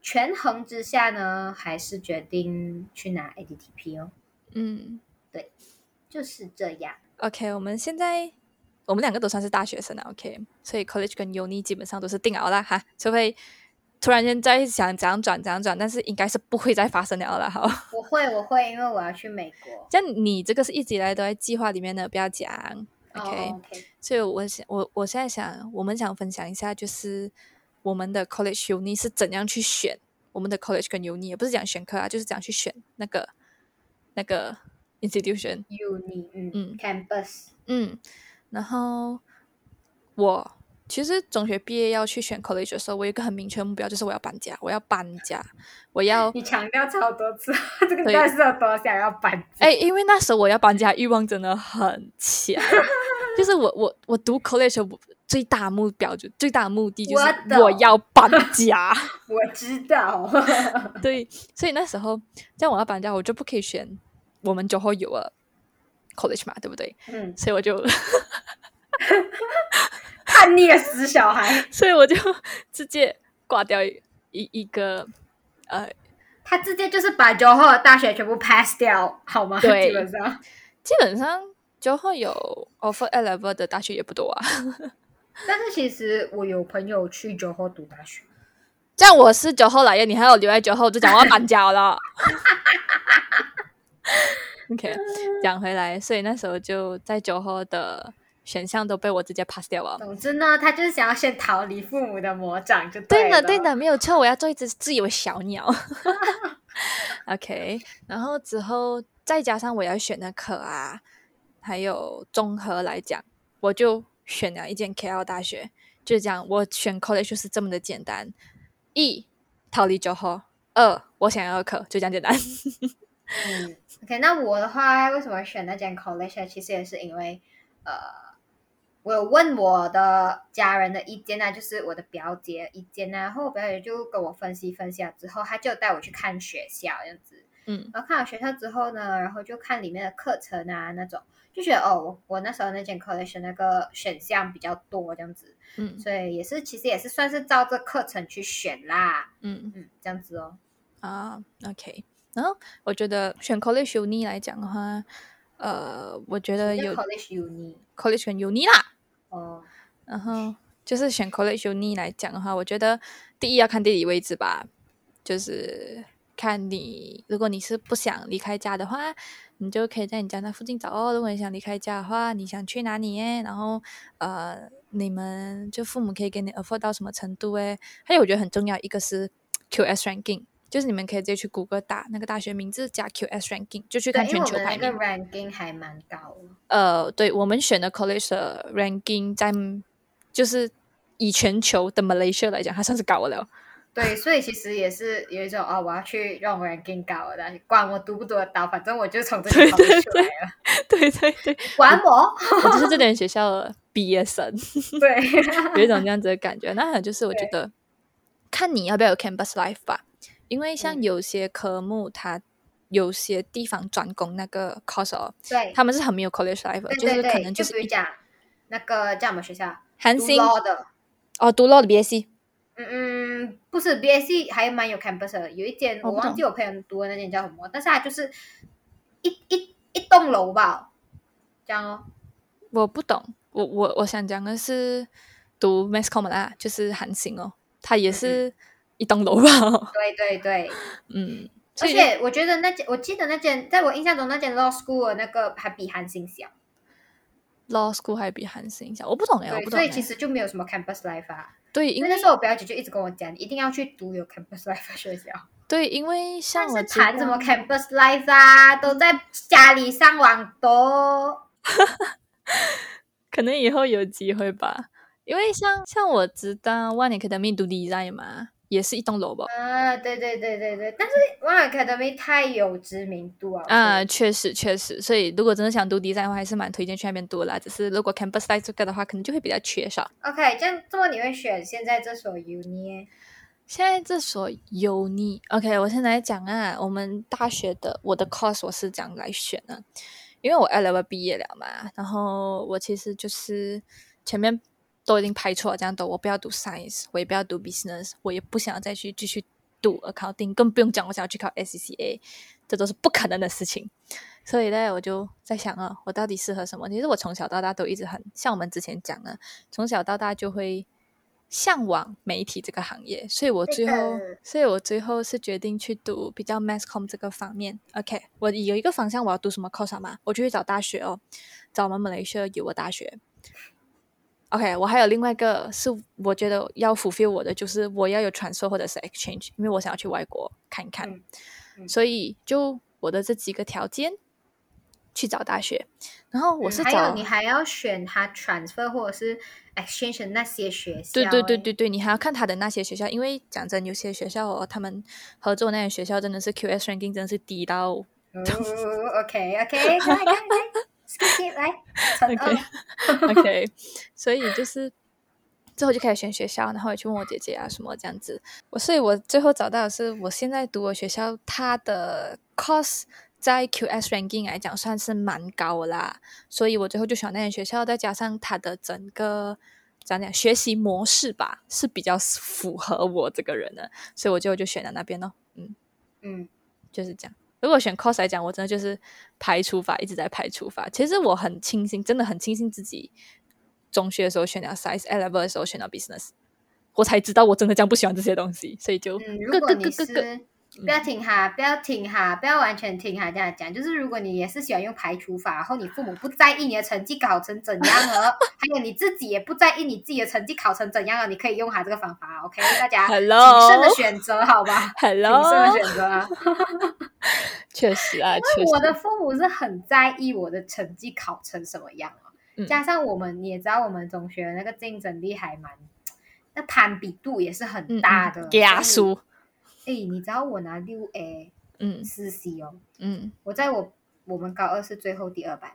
权衡之下呢，还是决定去拿 ADTP 哦，嗯对就是这样。，OK，我们现在我们两个都算是大学生了，OK，所以 college 跟 uni 基本上都是定好了哈，除非突然间在想怎样转怎样转，但是应该是不会再发生了啦。哈，我会，我会，因为我要去美国。这样你这个是一直以来都在计划里面的，不要讲 OK，所以我想，我我现在想，我们想分享一下，就是我们的 college uni 是怎样去选我们的 college 跟 uni，也不是讲选课啊，就是怎样去选那个那个 institution。uni，嗯嗯 c a m p u s 嗯，然后我其实中学毕业要去选 college 的时候，我有一个很明确的目标，就是我要搬家，我要搬家，我要你强调超多次，这个对真的是有多想要搬家。哎，因为那时候我要搬家欲望真的很强，就是我我我读 college 我最大目标就最大的目的就是我要搬家。我知道，对，所以那时候这样我要搬家，我就不可以选我们九后有了 college 嘛，对不对？嗯，所以我就 叛逆的死小孩，所以我就直接挂掉一一一个呃，他直接就是把酒后的大学全部 pass 掉，好吗？对基本上，基本上九后有 offer A level 的大学也不多啊。但是其实我有朋友去九后读大学，这样我是九后来的，你还有留在九后，就讲我要搬家了。OK，讲回来，所以那时候就在九后的选项都被我直接 pass 掉了。总之呢，他就是想要先逃离父母的魔掌，就了，对的，对的，没有错，我要做一只自由小鸟。OK，然后之后再加上我要选的课啊，还有综合来讲，我就选了一间 KL 大学。就这样，我选 college 就是这么的简单：一逃离酒后，二我想要的课，就这样简单。嗯，OK，那我的话，为什么选那间 college？其实也是因为，呃，我有问我的家人的意见啊，就是我的表姐意见啊，然后我表姐就跟我分析分析了之后，她就带我去看学校这样子。嗯然后看了学校之后呢，然后就看里面的课程啊那种，就觉得哦，我我那时候那间 college 那个选项比较多这样子，嗯所以也是其实也是算是照这课程去选啦，嗯嗯，这样子哦。啊，OK。然后我觉得选 college uni 来讲的话，呃，我觉得有 college uni college 跟 uni 啦。哦，然后就是选 college uni 来讲的话，我觉得第一要看地理位置吧，就是看你如果你是不想离开家的话，你就可以在你家那附近找哦。如果你想离开家的话，你想去哪里耶？然后呃，你们就父母可以给你 afford 到什么程度诶？还有我觉得很重要一个是 QS ranking。就是你们可以直接去谷歌打那个大学名字加 QS ranking，就去，看全球排名。个 ranking 还蛮高的。呃，对我们选的 college 的 ranking 在就是以全球的 Malaysia 来讲，它算是高了。对，所以其实也是有一种哦，我要去让我人更高的，管我读不读得到，反正我就从这里考出来了。对对对，管我，我 就是这点学校的毕业生，对，有一种这样子的感觉。那还有就是，我觉得看你要不要有 campus life 吧，因为像有些科目，它有些地方专攻那个 course 哦，对，他们是很没有 college life，就是可能就是比如讲那个叫什么学校，韩星。的，哦，读 law 的 BSc。嗯嗯，不是，B A C 还蛮有 campus 的，有一间我忘记我朋友读的那间叫什么，但是它就是一一一栋楼吧，这样哦。我不懂，我我我想讲的是读 Masscom 啦，就是韩星哦，它也是一栋楼吧？对对对，嗯。而且我觉得那间，我记得那间，在我印象中那间 Law School 那个还比韩星小。Law School 还比韩星小，我不懂哎，我不懂。所以其实就没有什么 campus life 啊。对，因为那时候我表姐就一直跟我讲，一定要去读有 campus life 的学校。对，因为像我谈什么 campus life 啊，都在家里上网读。可能以后有机会吧，因为像像我知道万年 Academy 读 design 嘛。也是一栋楼吧？啊，对对对对对，但是 One Academy 太有知名度啊！啊，确实确实，所以如果真的想读 design 的话，还是蛮推荐去那边读啦。只是如果 campus life 这个的话，可能就会比较缺少。OK，这样这么你会选现在这所 uni？现在这所 uni，OK，我先来讲啊，我们大学的我的 course 我是这样来选的，因为我 L level 毕业了嘛，然后我其实就是前面。都已经排错了，这样都我不要读 science，我也不要读 business，我也不想要再去继续读 accounting，更不用讲我想要去考 SCCA，这都是不可能的事情。所以呢，我就在想啊，我到底适合什么？其实我从小到大都一直很像我们之前讲的，从小到大就会向往媒体这个行业，所以我最后，所以我最后是决定去读比较 mass com 这个方面。OK，我有一个方向，我要读什么 course 嘛？我就去找大学哦，找我们马来西亚有个大学。OK，我还有另外一个是我觉得要 fulfill 我的，就是我要有 transfer 或者是 exchange，因为我想要去外国看一看，所以就我的这几个条件去找大学。然后我是还有你还要选他 transfer 或者是 exchange 那些学校。对对对对对，你还要看他的那些学校，因为讲真，有些学校哦，他们合作那些学校真的是 QS ranking 真的是低到。哦 OK OK，来，OK OK，所以就是最后就开始选学校，然后也去问我姐姐啊什么这样子。我所以，我最后找到的是我现在读的学校，它的 cost 在 QS ranking 来讲算是蛮高啦。所以我最后就选那间学校，再加上它的整个讲讲学习模式吧，是比较符合我这个人的，所以我就就选了那边咯。嗯嗯，就是这样。如果选 course 来讲，我真的就是排除法，一直在排除法。其实我很庆幸，真的很庆幸自己中学的时候选了 science，A level 的时候选了 business，我才知道我真的这样不喜欢这些东西，所以就如果你是。不要停哈，不要停哈，不要完全停哈。这样讲，就是如果你也是喜欢用排除法，然后你父母不在意你的成绩考成怎样了，还有你自己也不在意你自己的成绩考成怎样了，你可以用哈这个方法。OK，大家谨慎的选择，好吧？Hello，谨慎的选择啊。确实啊，确实。我的父母是很在意我的成绩考成什么样啊，加上我们你也知道，我们中学那个竞争力还蛮，那攀比度也是很大的，压缩。哎，你知道我拿六 A，嗯，四 C 哦，嗯，我在我我们高二是最后第二班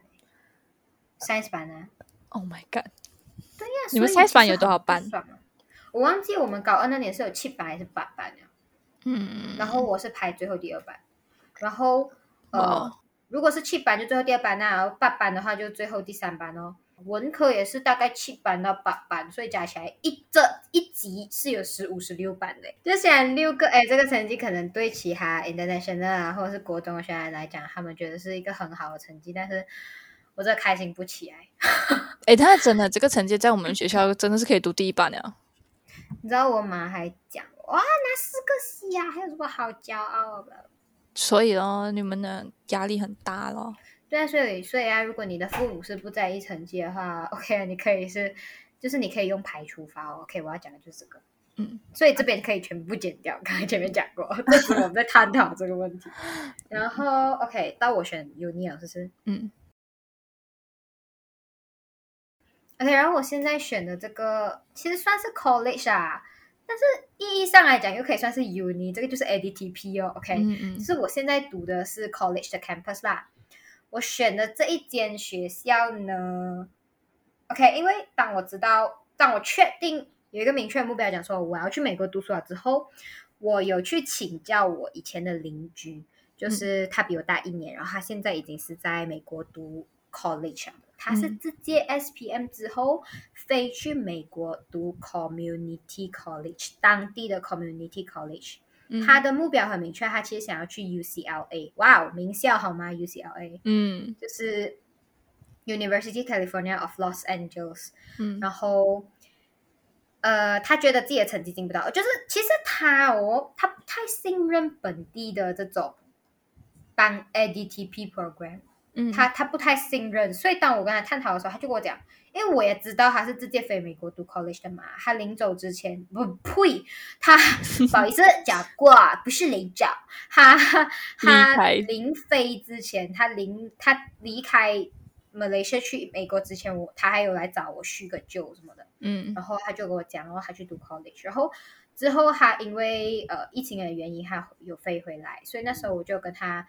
，Science 班呢？Oh my god！对呀，你们 Science 班有多少班？我忘记我们高二那年是有七班还是八班了？嗯，然后我是排最后第二班，然后呃，如果是七班就最后第二班那然后八班的话就最后第三班哦。文科也是大概七班到八班，所以加起来一这一级是有十五十六班的。就虽然六个，哎，这个成绩可能对其他 international 啊，或者是国中的学生来讲，他们觉得是一个很好的成绩，但是我这开心不起来。哎，他真的这个成绩在我们学校真的是可以读第一班的。你知道我妈还讲，哇，拿四个 C 啊，还有什么好骄傲的？所以咯，你们的压力很大咯。对啊，所以所以啊，如果你的父母是不在意成绩的话，OK，你可以是，就是你可以用排除法，OK，我要讲的就是这个，嗯，所以这边可以全部剪掉，刚才前面讲过，这是我们在探讨这个问题。然后 OK，到我选 Uni 了，是不是？嗯。OK，然后我现在选的这个其实算是 College 啊，但是意义上来讲，又可以算是 uni，这个就是 ADTP 哦，OK，嗯嗯就是我现在读的是 college 的 campus 啦。我选的这一间学校呢，OK，因为当我知道，当我确定有一个明确的目标，讲说我要去美国读书了之后，我有去请教我以前的邻居，就是他比我大一年，然后他现在已经是在美国读 college 了。他是嗯直接 SPM 之后飞去美国读 community college，当地的 community college。嗯。他的目标很明确，他其实想要去 UCLA，哇哦，名校好吗？UCLA 嗯。就是 University California of Los Angeles。嗯。然后，呃，他觉得自己的成绩进不到，就是其实他哦，他不太信任本地的这种帮 ADTP program，嗯，他他不太信任，所以当我跟他探讨的时候，他就跟我讲，因为我也知道他是直接飞美国读 college 的嘛，他临走之前不呸，他 不好意思讲过，不是临走，他 他临飞之前，他临他离开马来西亚去美国之前，我他还有来找我叙个旧什么的，嗯。然后他就跟我讲，然后他去读 college，然后之后他因为呃疫情的原因，他有飞回来，所以那时候我就跟他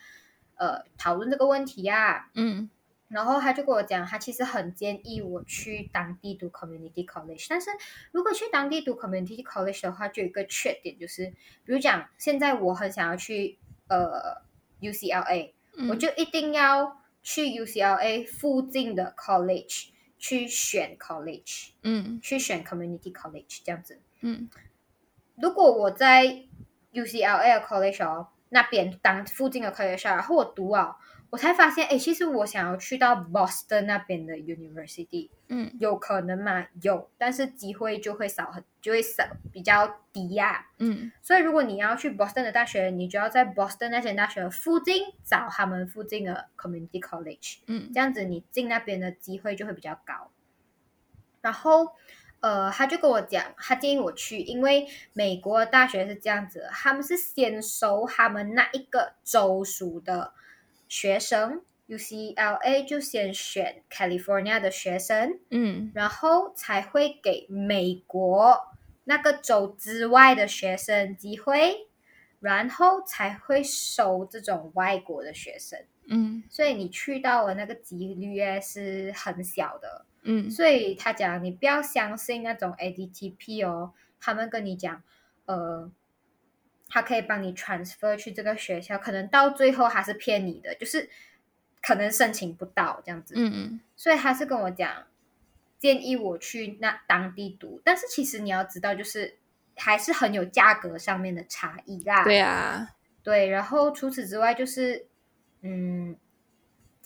呃讨论这个问题呀、嗯然后他就跟我讲，他其实很建议我去当地读 community college，但是如果去当地读 community college 的话，就有一个缺点，就是比如讲，现在我很想要去呃 UCLA，、嗯，我就一定要去 UCLA 附近的 college 去选 college，嗯去选 community college 这样子。嗯如果我在 UCLA college 哦那边当附近的 college，然后我读啊，我才发现，哎，其实我想要去到 Boston 那边的 university，嗯有可能吗？有，但是机会就会少很，就会少比较低呀、嗯所以如果你要去 Boston 的大学，你就要在 Boston 那些大学附近找他们附近的 community college。嗯这样子你进那边的机会就会比较高。然后，呃，他就跟我讲，他建议我去，因为美国的大学是这样子，他们是先收他们那一个州属的学生，UCLA 就先选 California 的学生，嗯。然后才会给美国那个州之外的学生机会，然后才会收这种外国的学生。嗯。所以你去到的那个几率是很小的，嗯。所以他讲你不要相信那种 ADTP 哦，他们跟你讲，呃，他可以帮你 transfer 去这个学校，可能到最后还是骗你的，就是可能申请不到这样子，嗯。所以他是跟我讲，建议我去那当地读，但是其实你要知道，就是还是很有价格上面的差异啦，对啊，对，然后除此之外就是，嗯，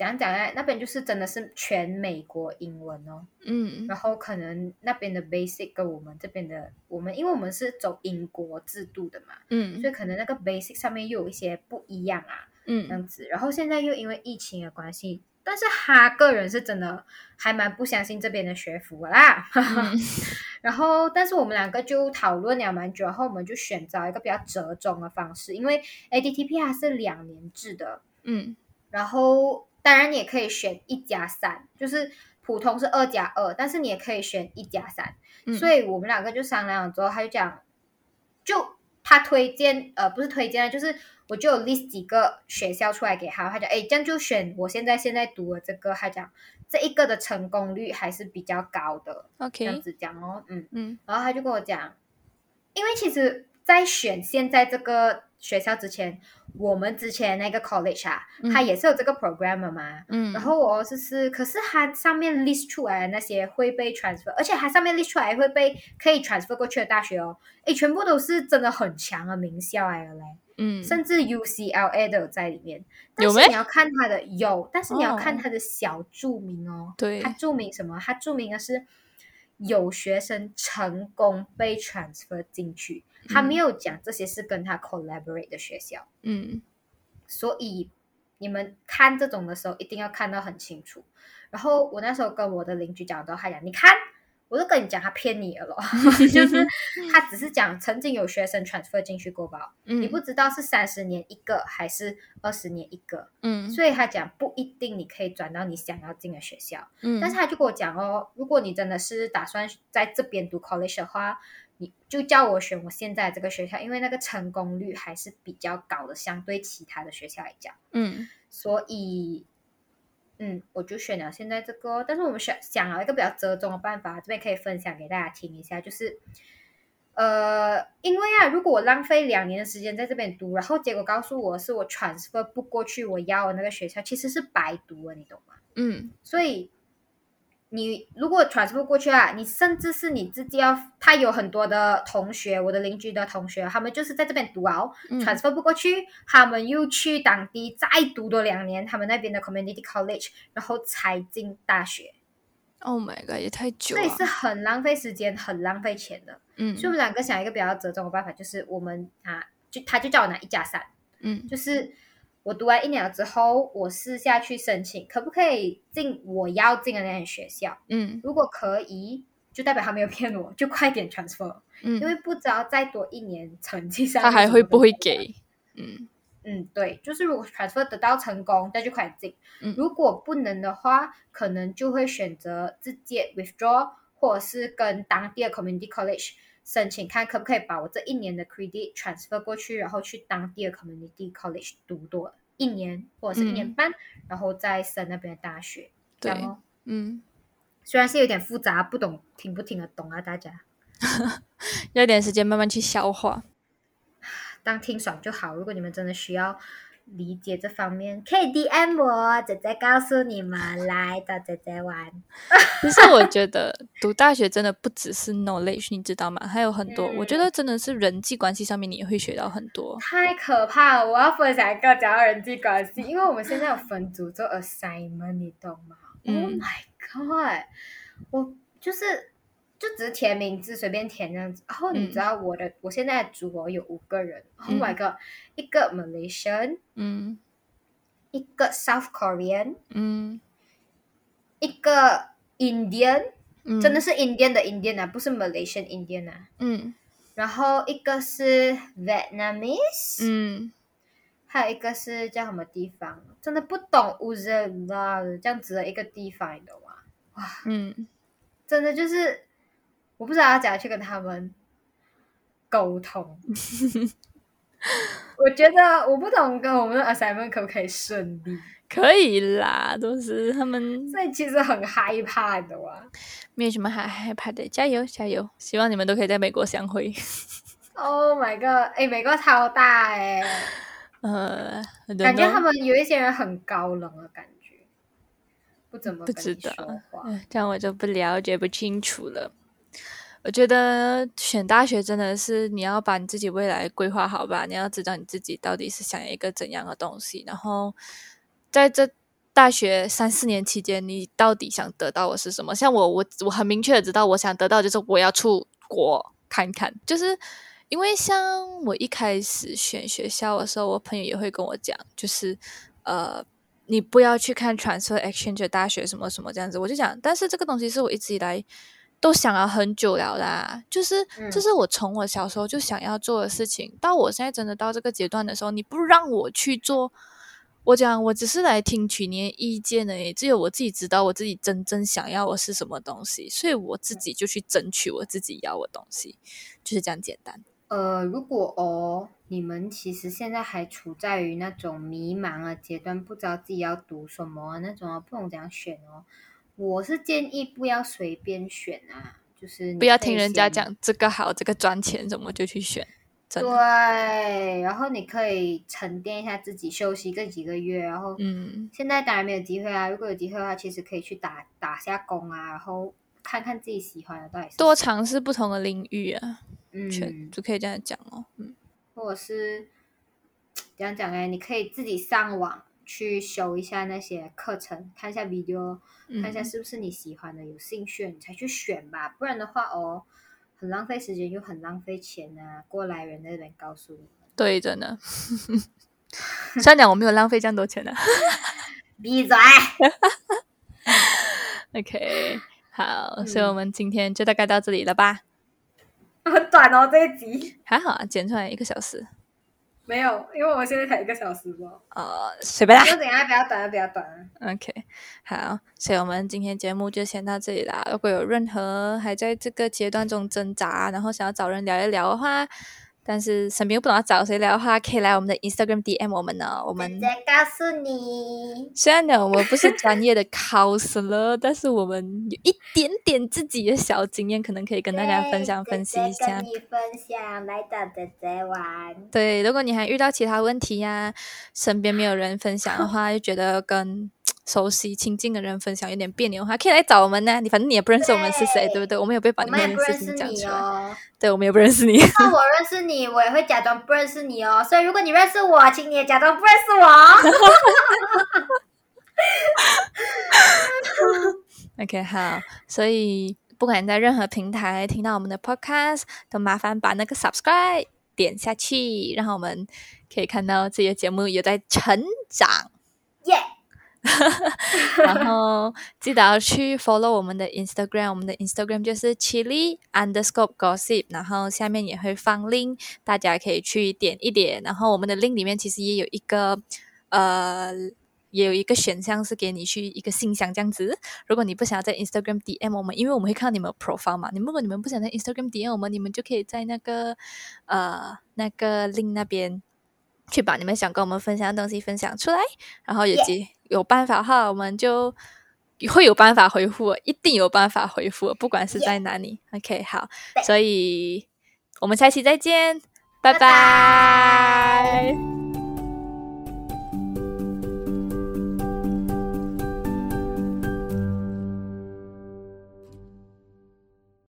怎样讲呢？那边就是真的是全美国英文哦，嗯。然后可能那边的 basic 跟我们这边的，我们因为我们是走英国制度的嘛，嗯。所以可能那个 basic 上面又有一些不一样啊，嗯。这嗯样子。然后现在又因为疫情的关系，但是他个人是真的还蛮不相信这边的学府的啦。嗯。然后，但是我们两个就讨论了蛮久，然后我们就选择一个比较折中的方式，因为 ADTP 它是两年制的，嗯。然后当然你也可以选一加三，就是普通是二加二，但是你也可以选一加三。嗯，所以我们两个就商量了之后，他就讲，就他推荐，呃，不是推荐，就是我就有 list 几个学校出来给他，他讲，哎，这样就选我现在现在读的这个，他讲这一个的成功率还是比较高的，OK，，这样子讲哦，嗯，嗯。然后他就跟我讲，因为其实，在选现在这个学校之前，我们之前那个 college 啊，嗯它也是有这个 program 的嘛。嗯，然后我就是，可是它上面 list 出来的那些会被 transfer，而且它上面 list 出来会被可以 transfer 过去的大学哦，诶，全部都是真的很强的名校来的嘞，嗯甚至 UCLA 都有在里面。但是你要看它的有，但是你要看哦它的小注明哦。对它注明什么？它注明的是有学生成功被 transfer 进去，他嗯没有讲这些是跟他 collaborate 的学校，嗯所以你们看这种的时候一定要看到很清楚。然后我那时候跟我的邻居讲到，他讲你看。我就跟你讲，他骗你了咯，就是他只是讲曾经有学生 transfer 进去过吧，嗯，你不知道是三十年一个还是二十年一个，嗯。所以他讲不一定你可以转到你想要进的学校。嗯，但是他就跟我讲哦，如果你真的是打算在这边读 college 的话，你就叫我选我现在这个学校，因为那个成功率还是比较高的，相对其他的学校来讲。嗯。所以，嗯，我就选了现在这个。但是我们想想了一个比较折中的办法，这边可以分享给大家听一下，就是，呃，因为啊，如果我浪费两年的时间在这边读，然后结果告诉我是我 transfer 不过去我要的那个学校，其实是白读了，你懂吗？嗯所以。你如果 transfer 过去啊，你甚至是你自己要，他有很多的同学，我的邻居的同学，他们就是在这边读啊，嗯 transfer 不过去，他们又去当地再读多两年，他们那边的 community college，然后才进大学，，Oh my god，也太久了这也是。很浪费时间、很浪费钱的。嗯所以我们两个想一个比较折中的办法，就是我们啊，就他就叫我拿一加三，嗯就是我读完一年了之后，我私下去申请，可不可以进我要进的那间学校？嗯如果可以，就代表他没有骗我，就快点 transfer，因嗯，为不知道再多一年成绩上他还会不会？给？嗯嗯，对，就是如果 transfer 得到成功，那就快点进。嗯如果不能的话，可能就会选择直接 withdraw，或者是跟当地的 community college 申请，看可不可以把我这一年的 credit transfer 过去，然后去当地的 community college 读多一年或者是一年嗯半，然后再升那边的大学。对哦，嗯，虽然是有点复杂，不懂听不听得懂啊？大家 要点时间慢慢去消化。当听爽就好。如果你们真的需要理解这方面，可以 DM 我，姐姐告诉你们，来找姐姐玩。其实我觉得读大学真的不只是 knowledge，你知道吗？还有很多，我觉得真的是人际关系上面你也会学到很多。太可怕了！我要分享一个讲到人际关系，因为我们现在有分组做 assignment，你懂吗、嗯 o h my god！我就是就只是填名字，随便填这样子。然后你嗯。知道我的，我现在的组合有五个人、o 嗯。H my god！一个 Malaysian，嗯。一个 South Korean，嗯。一个 Indian，、嗯，真的是 Indian 的 Indian 啊，不是 Malaysian Indian 啊。嗯。然后一个是 Vietnamese，、嗯。还有一个是叫什么地方，真的不懂乌兹拉这样子的一个地方，你懂吗？哇嗯，真的就是我不知道要怎样去跟他们沟通。我觉得我不懂跟我们的 assignment 可不可以顺利，可以啦，都是他们所以其实很害怕的哇。没有什么害害怕的，加油加油！希望你们都可以在美国相会。Oh my god！哎，美国超大哎，呃，感觉他们有一些人很高冷的感觉，不怎么不知道这样我就不了解不清楚了。我觉得选大学真的是你要把你自己未来规划好吧，你要知道你自己到底是想要一个怎样的东西，然后在这大学三四年期间，你到底想得到的是什么？像我，我我很明确的知道，我想得到就是我要出国看看，就是因为像我一开始选学校的时候，我朋友也会跟我讲，就是呃。你不要去看 transfer exchange 大学什么什么这样子，我就讲，但是这个东西是我一直以来都想了很久了啦，就是嗯这是我从我小时候就想要做的事情，到我现在真的到这个阶段的时候，你不让我去做，我讲我只是来听取你的意见而已，只有我自己知道我自己真正想要的是什么东西，所以我自己就去争取我自己要的东西，就是这样简单。呃，如果哦，你们其实现在还处在于那种迷茫的阶段，不知道自己要读什么那种哦，不懂怎样选哦。我是建议不要随便选啊，就是不要听人家讲这个好，这个赚钱，什么就去选，对，然后你可以沉淀一下自己，休息个几个月，然后嗯现在当然没有机会啊。如果有机会的话，其实可以去打打下工啊，然后看看自己喜欢的到底是多尝试不同的领域啊，全嗯，就可以这样讲哦。嗯或者是 怎样讲呢？你可以自己上网去修一下那些课程，看一下 video，看一下嗯，是不是你喜欢的、有兴趣，你才去选吧。不然的话哦，很浪费时间又很浪费钱啊。过来人在那边告诉你们，对，真的。虽然讲我没有浪费这样多钱的、闭嘴。OK，好，所以我们今天就大概到这里了吧？很 短哦，这一集还好啊，剪出来一个小时。没有，因为我们现在才一个小时吧。呃，随便啦。就等一下不要短了，不要短。OK，好，所以我们今天节目就先到这里啦。如果有任何还在这个阶段中挣扎，然后想要找人聊一聊的话，但是身边又不懂要找谁聊的话，可以来我们的 Instagram DM 我们呢。我们再告诉你，虽然呢，我们不是专业的 counselor，但是我们有一点点自己的小经验，可能可以跟大家分享分析一下跟。你分享，来找姐姐玩。对，如果你还遇到其他问题呀、身边没有人分享的话，就觉得跟熟悉亲近的人分享有点别扭的话，可以来找我们呢。你反正你也不认识我们是谁，对对不对？我们也不会把你们的事情讲出来。哦。对，我们也不认识你。那我认识你，我也会假装不认识你哦。所以如果你认识我，请你也假装不认识我哦。OK，好，所以不管在任何平台听到我们的 Podcast，都麻烦把那个 Subscribe 点下去，然后我们可以看到自己的节目有在成长。耶、然后记得要去 follow 我们的 Instagram，我们的 Instagram 就是 chili underscore gossip，然后下面也会放 link，大家可以去点一点。然后我们的 link 里面其实也有一个呃。也有一个选项是给你去一个信箱这样子。如果你不想要在 Instagram DM 我们，因为我们会看到你们 profile 嘛，你如果你们不想在 Instagram DM 我们，你们就可以在那个呃那个 link 那边去把你们想跟我们分享的东西分享出来，然后也 Yeah 及有办法的话，我们就会有办法回复，一定有办法回复，不管是在哪里。OK，好，所以我们下期再见，拜拜拜拜